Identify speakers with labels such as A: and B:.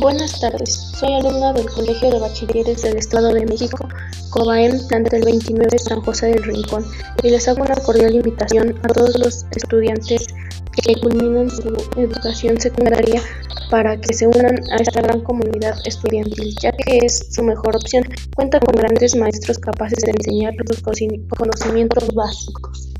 A: Buenas tardes, soy alumna del Colegio de Bachilleres del Estado de México, Cobaen, plantel 29 San José del Rincón, y les hago una cordial invitación a todos los estudiantes que culminan su educación secundaria para que se unan a esta gran comunidad estudiantil, ya que es su mejor opción. Cuenta con grandes maestros capaces de enseñar los conocimientos básicos.